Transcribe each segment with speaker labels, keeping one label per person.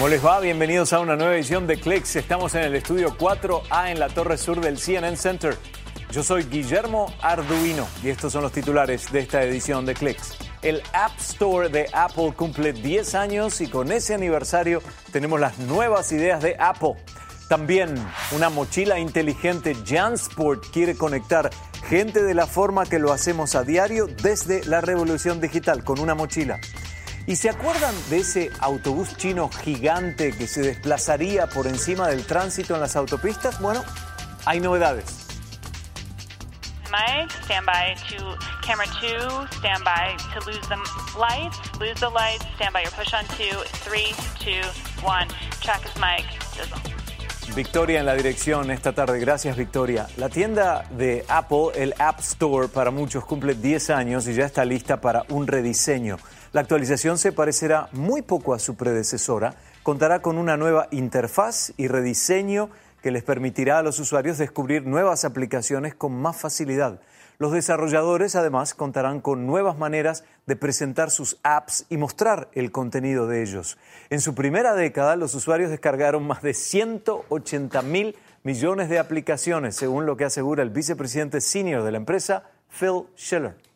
Speaker 1: ¿Cómo les va? Bienvenidos a una nueva edición de Clicks. Estamos en el estudio 4A en la torre sur del CNN Center. Yo soy Guillermo Arduino y estos son los titulares de esta edición de Clicks. El App Store de Apple cumple 10 años y con ese aniversario tenemos las nuevas ideas de Apple. También una mochila inteligente JanSport quiere conectar gente de la forma que lo hacemos a diario desde la revolución digital con una mochila. ¿Y se acuerdan de ese autobús chino gigante que se desplazaría por encima del tránsito en las autopistas? Bueno, hay novedades.
Speaker 2: Mike, stand by to camera two, stand by to lose the lights, lose the lights, stand by your push on two, three, two, one. Track is Mike.
Speaker 1: Victoria en la dirección esta tarde. Gracias, Victoria. La tienda de Apple, el App Store, para muchos cumple 10 años y ya está lista para un rediseño. La actualización se parecerá muy poco a su predecesora. Contará con una nueva interfaz y rediseño que les permitirá a los usuarios descubrir nuevas aplicaciones con más facilidad. Los desarrolladores además contarán con nuevas maneras de presentar sus apps y mostrar el contenido de ellos. En su primera década, los usuarios descargaron más de 180 mil millones de aplicaciones, según lo que asegura el vicepresidente senior de la empresa, Phil Schiller.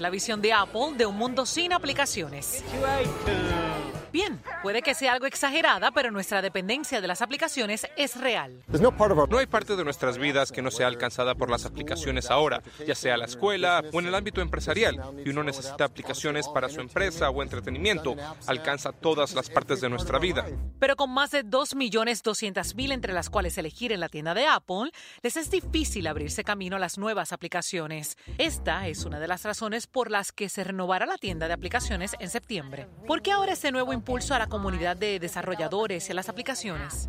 Speaker 3: La visión de Apple de un mundo sin aplicaciones. Bien, puede que sea algo exagerada, pero nuestra dependencia de las aplicaciones es real.
Speaker 4: No hay parte de nuestras vidas que no sea alcanzada por las aplicaciones ahora, ya sea la escuela o en el ámbito empresarial, y uno necesita aplicaciones para su empresa o entretenimiento. Alcanza todas las partes de nuestra vida.
Speaker 3: Pero con más de 2.200.000 entre las cuales elegir en la tienda de Apple, les es difícil abrirse camino a las nuevas aplicaciones. Esta es una de las razones por las que se renovará la tienda de aplicaciones en septiembre. ¿Por qué ahora ese nuevo impulso a la comunidad de desarrolladores y a las aplicaciones?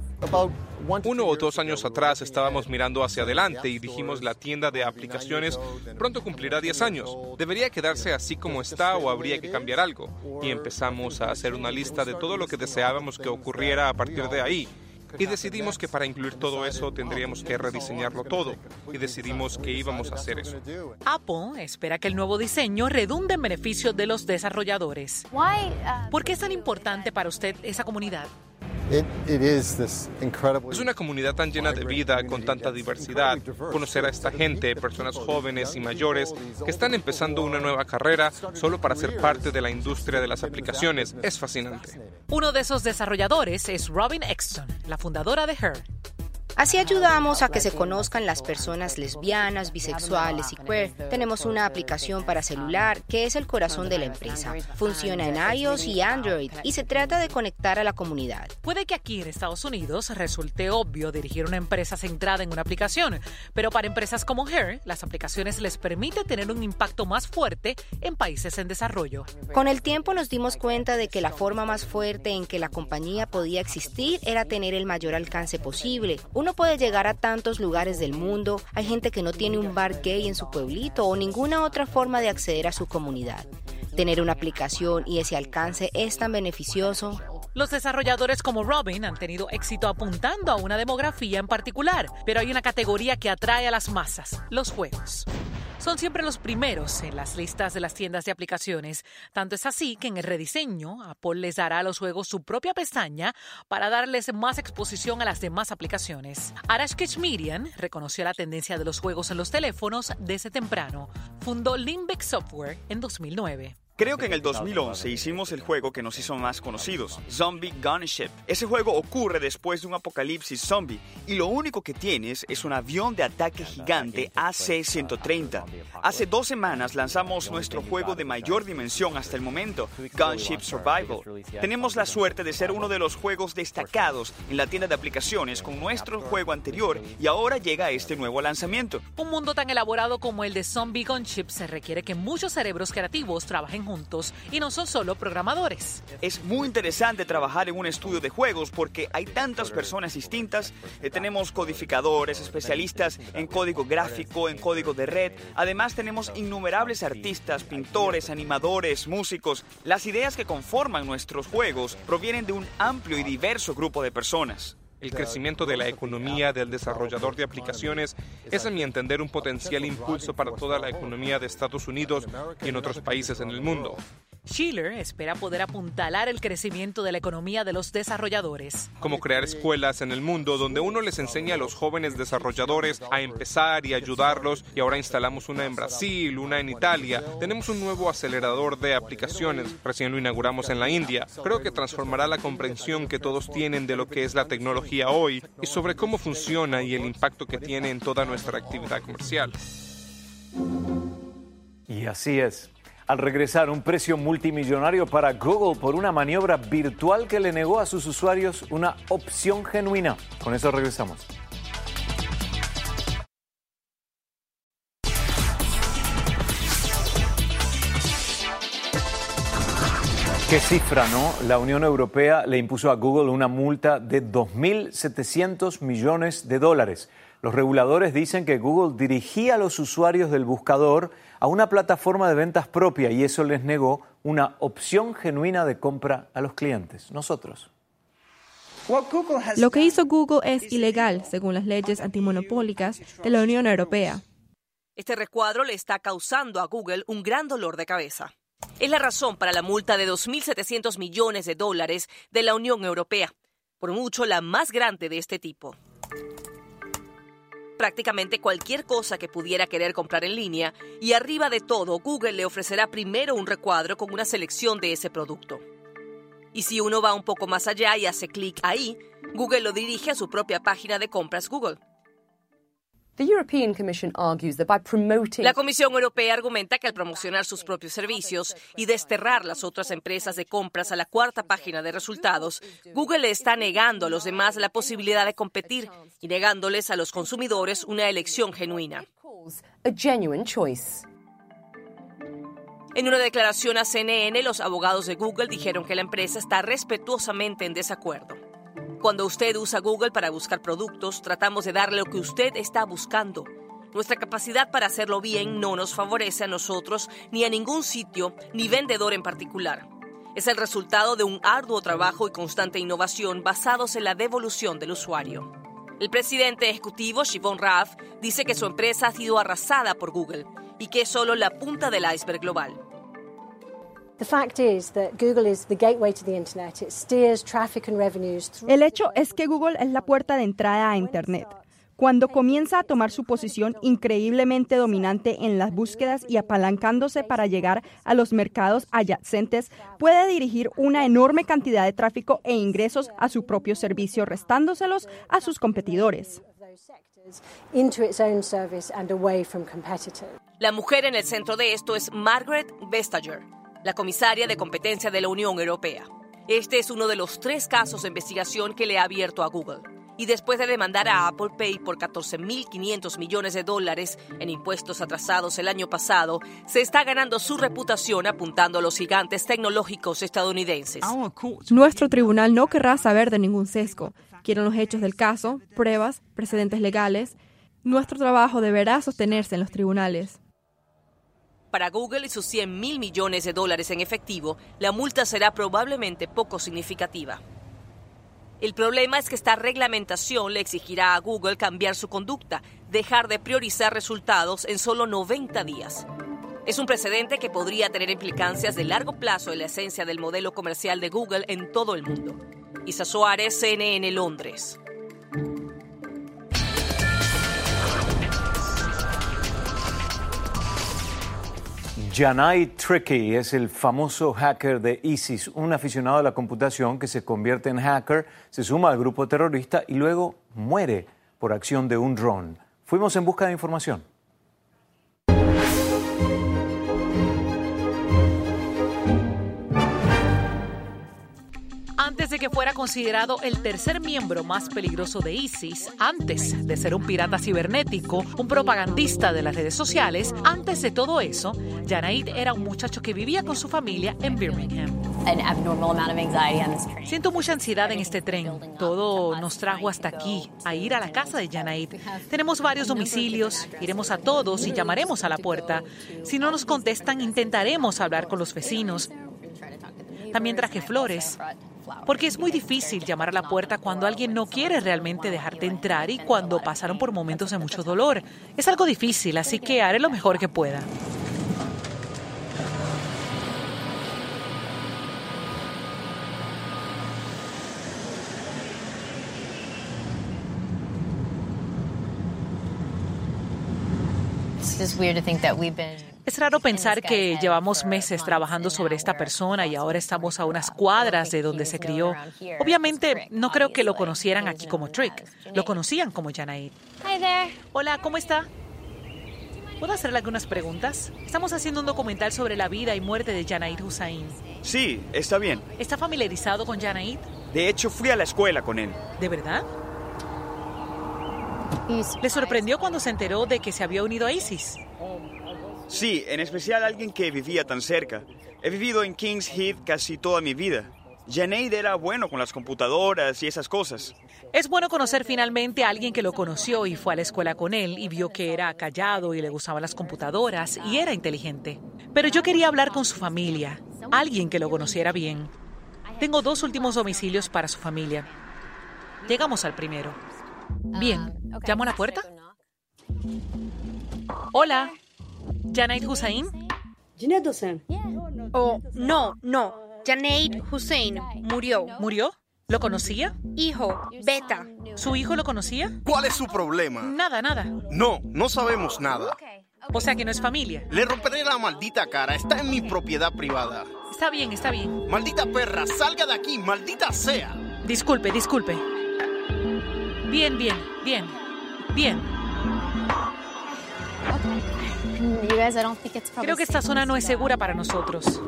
Speaker 4: Uno o dos años atrás estábamos mirando hacia adelante y dijimos la tienda de aplicaciones pronto cumplirá 10 años. ¿Debería quedarse así como está o habría que cambiar algo? Y empezamos a hacer una lista de todo lo que deseábamos que ocurriera a partir de ahí. Y decidimos que para incluir todo eso tendríamos que rediseñarlo todo. Y decidimos que íbamos a hacer eso.
Speaker 3: Apple espera que el nuevo diseño redunde en beneficio de los desarrolladores. ¿Por qué es tan importante para usted esa comunidad?
Speaker 4: Es una comunidad tan llena de vida, con tanta diversidad. Conocer a esta gente, personas jóvenes y mayores, que están empezando una nueva carrera solo para ser parte de la industria de las aplicaciones, es fascinante.
Speaker 3: Uno de esos desarrolladores es Robin Exton, la fundadora de Her.
Speaker 5: Así ayudamos a que se conozcan las personas lesbianas, bisexuales y queer. Tenemos una aplicación para celular que es el corazón de la empresa. Funciona en iOS y Android y se trata de conectar a la comunidad.
Speaker 3: Puede que aquí en Estados Unidos resulte obvio dirigir una empresa centrada en una aplicación, pero para empresas como Her, las aplicaciones les permiten tener un impacto más fuerte en países en desarrollo.
Speaker 5: Con el tiempo nos dimos cuenta de que la forma más fuerte en que la compañía podía existir era tener el mayor alcance posible. Uno puede llegar a tantos lugares del mundo, hay gente que no tiene un bar gay en su pueblito o ninguna otra forma de acceder a su comunidad. Tener una aplicación y ese alcance es tan beneficioso.
Speaker 3: Los desarrolladores como Robin han tenido éxito apuntando a una demografía en particular, pero hay una categoría que atrae a las masas, los juegos. Son siempre los primeros en las listas de las tiendas de aplicaciones. Tanto es así que en el rediseño, Apple les dará a los juegos su propia pestaña para darles más exposición a las demás aplicaciones. Arash Keshmirian reconoció la tendencia de los juegos en los teléfonos desde temprano. Fundó Limbic Software en 2009.
Speaker 6: Creo que en el 2011 hicimos el juego que nos hizo más conocidos, Zombie Gunship. Ese juego ocurre después de un apocalipsis zombie y lo único que tienes es un avión de ataque gigante AC-130. Hace dos semanas lanzamos nuestro juego de mayor dimensión hasta el momento, Gunship Survival. Tenemos la suerte de ser uno de los juegos destacados en la tienda de aplicaciones con nuestro juego anterior y ahora llega este nuevo lanzamiento.
Speaker 3: Un mundo tan elaborado como el de Zombie Gunship se requiere que muchos cerebros creativos trabajen juntos y no son solo programadores.
Speaker 6: Es muy interesante trabajar en un estudio de juegos porque hay tantas personas distintas. Eh, tenemos codificadores, especialistas en código gráfico, en código de red. Además tenemos innumerables artistas, pintores, animadores, músicos. Las ideas que conforman nuestros juegos provienen de un amplio y diverso grupo de personas.
Speaker 4: El crecimiento de la economía del desarrollador de aplicaciones es, a mi entender, un potencial impulso para toda la economía de Estados Unidos y en otros países en el mundo.
Speaker 3: Schiller espera poder apuntalar el crecimiento de la economía de los desarrolladores.
Speaker 4: Como crear escuelas en el mundo donde uno les enseña a los jóvenes desarrolladores a empezar y ayudarlos. Y ahora instalamos una en Brasil, una en Italia. Tenemos un nuevo acelerador de aplicaciones. Recién lo inauguramos en la India. Creo que transformará la comprensión que todos tienen de lo que es la tecnología hoy y sobre cómo funciona y el impacto que tiene en toda nuestra actividad comercial.
Speaker 1: Y así es. Al regresar, un precio multimillonario para Google por una maniobra virtual que le negó a sus usuarios una opción genuina. Con eso regresamos. Qué cifra, ¿no? La Unión Europea le impuso a Google una multa de 2.700 millones de dólares. Los reguladores dicen que Google dirigía a los usuarios del buscador a una plataforma de ventas propia y eso les negó una opción genuina de compra a los clientes, nosotros.
Speaker 7: Lo que hizo Google es ilegal según las leyes antimonopólicas de la Unión Europea.
Speaker 8: Este recuadro le está causando a Google un gran dolor de cabeza. Es la razón para la multa de 2.700 millones de dólares de la Unión Europea, por mucho la más grande de este tipo. Prácticamente cualquier cosa que pudiera querer comprar en línea y arriba de todo Google le ofrecerá primero un recuadro con una selección de ese producto. Y si uno va un poco más allá y hace clic ahí, Google lo dirige a su propia página de compras Google. La Comisión Europea argumenta que al promocionar sus propios servicios y desterrar las otras empresas de compras a la cuarta página de resultados, Google le está negando a los demás la posibilidad de competir y negándoles a los consumidores una elección genuina. En una declaración a CNN, los abogados de Google dijeron que la empresa está respetuosamente en desacuerdo. Cuando usted usa Google para buscar productos, tratamos de darle lo que usted está buscando. Nuestra capacidad para hacerlo bien no nos favorece a nosotros ni a ningún sitio ni vendedor en particular. Es el resultado de un arduo trabajo y constante innovación basados en la devolución del usuario. El presidente ejecutivo, Shivon Rath, dice que su empresa ha sido arrasada por Google y que es solo la punta del iceberg global.
Speaker 7: El hecho es que Google es la puerta de entrada a Internet. Cuando comienza a tomar su posición increíblemente dominante en las búsquedas y apalancándose para llegar a los mercados adyacentes, puede dirigir una enorme cantidad de tráfico e ingresos a su propio servicio, restándoselos a sus competidores.
Speaker 8: La mujer en el centro de esto es Margaret Vestager la comisaria de competencia de la Unión Europea. Este es uno de los tres casos de investigación que le ha abierto a Google. Y después de demandar a Apple Pay por 14.500 millones de dólares en impuestos atrasados el año pasado, se está ganando su reputación apuntando a los gigantes tecnológicos estadounidenses.
Speaker 7: Nuestro tribunal no querrá saber de ningún sesgo. Quieren los hechos del caso, pruebas, precedentes legales. Nuestro trabajo deberá sostenerse en los tribunales.
Speaker 8: Para Google y sus 100 mil millones de dólares en efectivo, la multa será probablemente poco significativa. El problema es que esta reglamentación le exigirá a Google cambiar su conducta, dejar de priorizar resultados en solo 90 días. Es un precedente que podría tener implicancias de largo plazo en la esencia del modelo comercial de Google en todo el mundo. Isa Suárez, CNN Londres.
Speaker 1: Janai Tricky es el famoso hacker de ISIS, un aficionado a la computación que se convierte en hacker, se suma al grupo terrorista y luego muere por acción de un dron. Fuimos en busca de información.
Speaker 3: Antes de que fuera considerado el tercer miembro más peligroso de ISIS, antes de ser un pirata cibernético, un propagandista de las redes sociales, antes de todo eso, Janaid era un muchacho que vivía con su familia en Birmingham. Siento mucha ansiedad en este tren. Todo nos trajo hasta aquí, a ir a la casa de Janaid. Tenemos varios domicilios, iremos a todos y llamaremos a la puerta. Si no nos contestan, intentaremos hablar con los vecinos. También traje flores, porque es muy difícil llamar a la puerta cuando alguien no quiere realmente dejarte entrar y cuando pasaron por momentos de mucho dolor. Es algo difícil, así que haré lo mejor que pueda. Es raro pensar que llevamos meses trabajando sobre esta persona y ahora estamos a unas cuadras de donde se crió. Obviamente, no creo que lo conocieran aquí como Trick. Lo conocían como Janaid. Hola, ¿cómo está? ¿Puedo hacerle algunas preguntas? Estamos haciendo un documental sobre la vida y muerte de Janaid Hussain.
Speaker 6: Sí, está bien.
Speaker 3: ¿Está familiarizado con Janaid?
Speaker 6: De hecho, fui a la escuela con él.
Speaker 3: ¿De verdad? ¿Le sorprendió cuando se enteró de que se había unido a ISIS?
Speaker 6: Sí, en especial alguien que vivía tan cerca. He vivido en Kings Heath casi toda mi vida. Janeid era bueno con las computadoras y esas cosas.
Speaker 3: Es bueno conocer finalmente a alguien que lo conoció y fue a la escuela con él y vio que era callado y le gustaban las computadoras y era inteligente. Pero yo quería hablar con su familia, alguien que lo conociera bien. Tengo dos últimos domicilios para su familia. Llegamos al primero. Bien, ¿llamo a la puerta? Hola, ¿Janaid Hussein?
Speaker 9: Janet Hussein.
Speaker 5: Oh, no, no. Janaid Hussein murió.
Speaker 3: ¿Murió? ¿Lo conocía?
Speaker 5: Hijo, Beta.
Speaker 3: ¿Su hijo lo conocía?
Speaker 10: ¿Cuál es su problema?
Speaker 3: Nada, nada.
Speaker 10: No, no sabemos nada.
Speaker 3: O sea que no es familia.
Speaker 10: Le romperé la maldita cara. Está en mi propiedad privada.
Speaker 3: Está bien, está bien.
Speaker 10: Maldita perra, salga de aquí, maldita sea.
Speaker 3: Disculpe, disculpe. Bien, bien, bien, bien. Creo que esta zona no es segura para nosotros.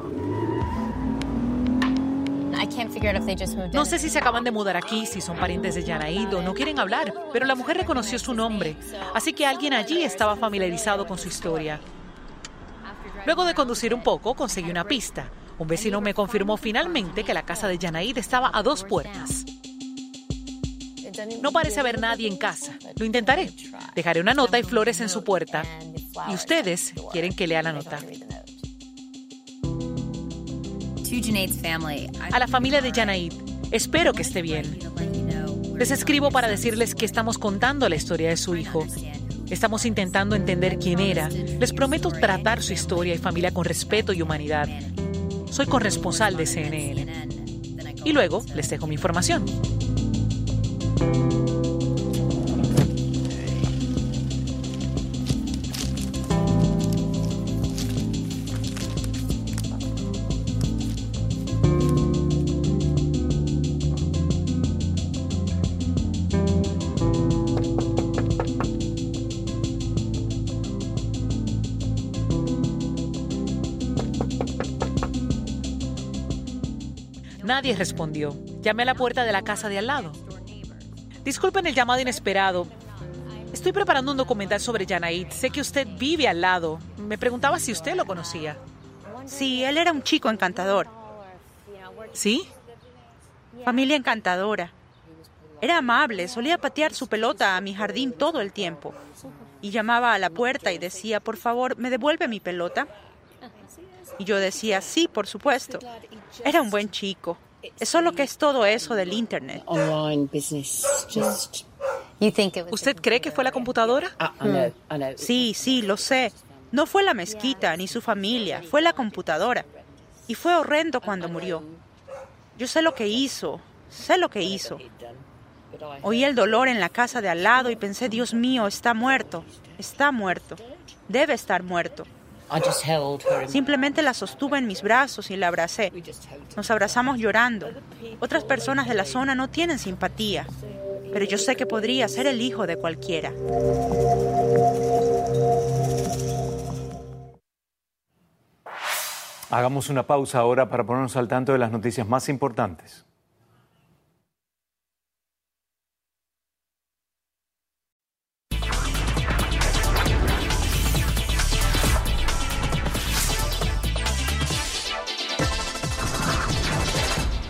Speaker 3: No sé si se acaban de mudar aquí, si son parientes de Yanaid o no quieren hablar, pero la mujer reconoció su nombre, así que alguien allí estaba familiarizado con su historia. Luego de conducir un poco, conseguí una pista. Un vecino me confirmó finalmente que la casa de Yanaid estaba a dos puertas. No parece haber nadie en casa. Lo intentaré. Dejaré una nota y flores en su puerta. Y ustedes quieren que lea la nota. A la familia de Janaid, espero que esté bien. Les escribo para decirles que estamos contando la historia de su hijo. Estamos intentando entender quién era. Les prometo tratar su historia y familia con respeto y humanidad. Soy corresponsal de CNN. Y luego les dejo mi información. Nadie respondió. Llamé a la puerta de la casa de al lado. Disculpen el llamado inesperado. Estoy preparando un documental sobre Janaid. Sé que usted vive al lado. Me preguntaba si usted lo conocía.
Speaker 11: Sí, él era un chico encantador.
Speaker 3: ¿Sí?
Speaker 11: Familia encantadora. Era amable, solía patear su pelota a mi jardín todo el tiempo. Y llamaba a la puerta y decía, por favor, ¿me devuelve mi pelota? Y yo decía, sí, por supuesto. Era un buen chico. Es solo que es todo eso del Internet.
Speaker 3: ¿Usted cree que fue la computadora?
Speaker 11: Sí, sí, lo sé. No fue la mezquita ni su familia, fue la computadora. Y fue horrendo cuando murió. Yo sé lo que hizo, sé lo que hizo. Oí el dolor en la casa de al lado y pensé, Dios mío, está muerto, está muerto, debe estar muerto. Simplemente la sostuve en mis brazos y la abracé. Nos abrazamos llorando. Otras personas de la zona no tienen simpatía, pero yo sé que podría ser el hijo de cualquiera.
Speaker 1: Hagamos una pausa ahora para ponernos al tanto de las noticias más importantes.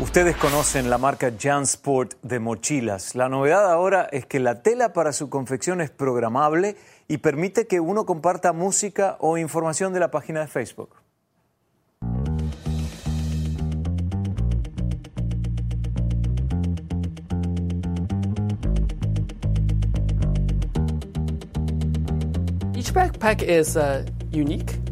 Speaker 1: Ustedes conocen la marca Jansport de mochilas. La novedad ahora es que la tela para su confección es programable y permite que uno comparta música o información de la página de Facebook.
Speaker 9: Each backpack is uh, unique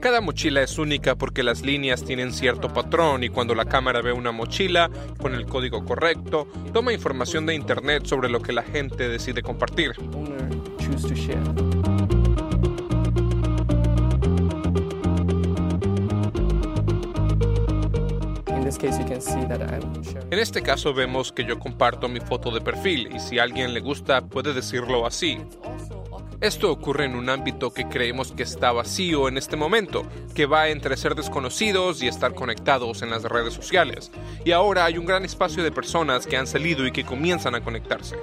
Speaker 4: Cada mochila es única porque las líneas tienen cierto patrón y cuando la cámara ve una mochila con el código correcto, toma información de internet sobre lo que la gente decide compartir. En este caso vemos que yo comparto mi foto de perfil y si a alguien le gusta puede decirlo así. Esto ocurre en un ámbito que creemos que está vacío en este momento, que va entre ser desconocidos y estar conectados en las redes sociales. Y ahora hay un gran espacio de personas que han salido y que comienzan a conectarse.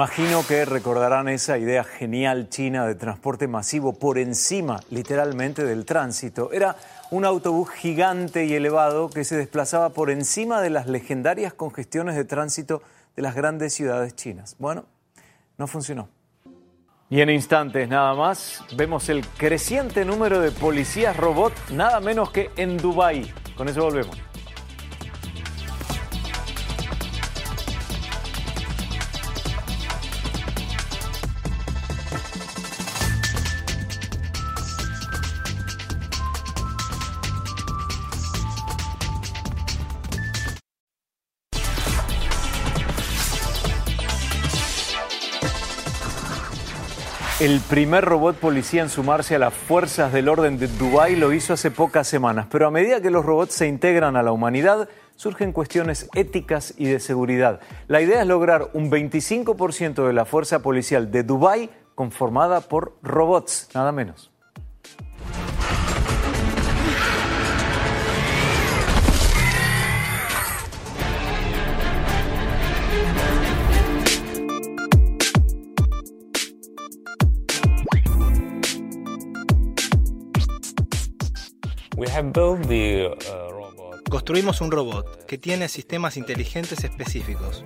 Speaker 1: Imagino que recordarán esa idea genial china de transporte masivo por encima, literalmente, del tránsito. Era un autobús gigante y elevado que se desplazaba por encima de las legendarias congestiones de tránsito de las grandes ciudades chinas. Bueno, no funcionó. Y en instantes nada más vemos el creciente número de policías robot, nada menos que en Dubái. Con eso volvemos. El primer robot policía en sumarse a las fuerzas del orden de Dubái lo hizo hace pocas semanas, pero a medida que los robots se integran a la humanidad, surgen cuestiones éticas y de seguridad. La idea es lograr un 25% de la fuerza policial de Dubái conformada por robots, nada menos.
Speaker 12: Construimos un robot que tiene sistemas inteligentes específicos.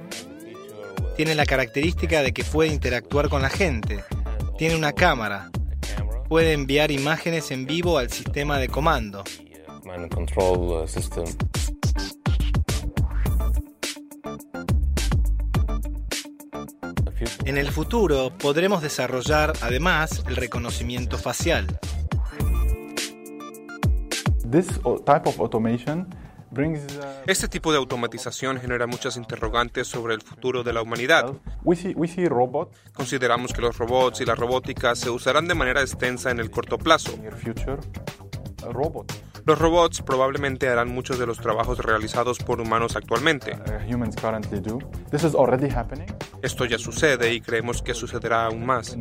Speaker 12: Tiene la característica de que puede interactuar con la gente. Tiene una cámara. Puede enviar imágenes en vivo al sistema de comando.
Speaker 13: Uh.
Speaker 12: En el futuro podremos desarrollar además el reconocimiento facial.
Speaker 4: Este tipo de automatización genera muchas interrogantes sobre el futuro de la humanidad.
Speaker 14: we see we see robots
Speaker 4: Consideramos que los robots y la robótica se usarán de manera extensa en el corto plazo.
Speaker 14: uh,
Speaker 4: Los robots probablemente harán muchos de los trabajos realizados por humanos actualmente.
Speaker 14: uh.
Speaker 4: Esto ya sucede y creemos que sucederá aún más.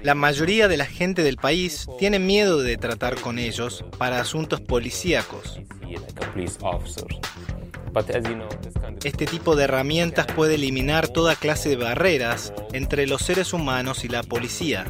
Speaker 12: La mayoría de la gente del país tiene miedo de tratar con ellos para asuntos policíacos. Este tipo de herramientas puede eliminar toda clase de barreras entre los seres humanos y la policía.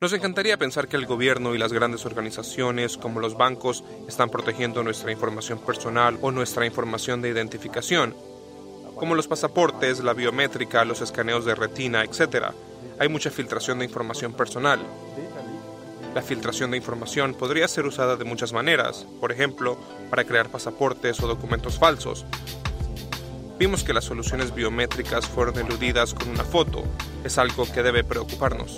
Speaker 4: Nos encantaría pensar que el gobierno y las grandes organizaciones como los bancos están protegiendo nuestra información personal o nuestra información de identificación, como los pasaportes, la biométrica, los escaneos de retina, etc. Hay mucha filtración de información personal. La filtración de información podría ser usada de muchas maneras, por ejemplo, para crear pasaportes o documentos falsos. Vimos que las soluciones biométricas fueron eludidas con una foto es algo que debe preocuparnos.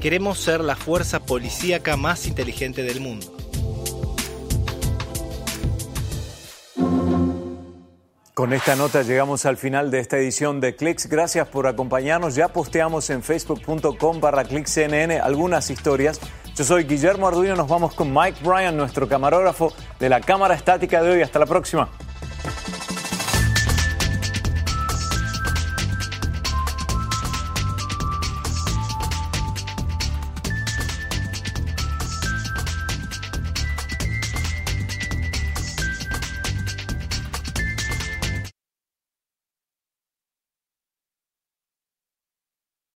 Speaker 12: Queremos ser la fuerza policíaca más inteligente del mundo.
Speaker 1: Con esta nota llegamos al final de esta edición de Clicks. Gracias por acompañarnos. Ya posteamos en facebook.com barra clicksnn algunas historias. Yo soy Guillermo Arduino. Nos vamos con Mike Bryan, nuestro camarógrafo de la cámara estática de hoy. Hasta la próxima.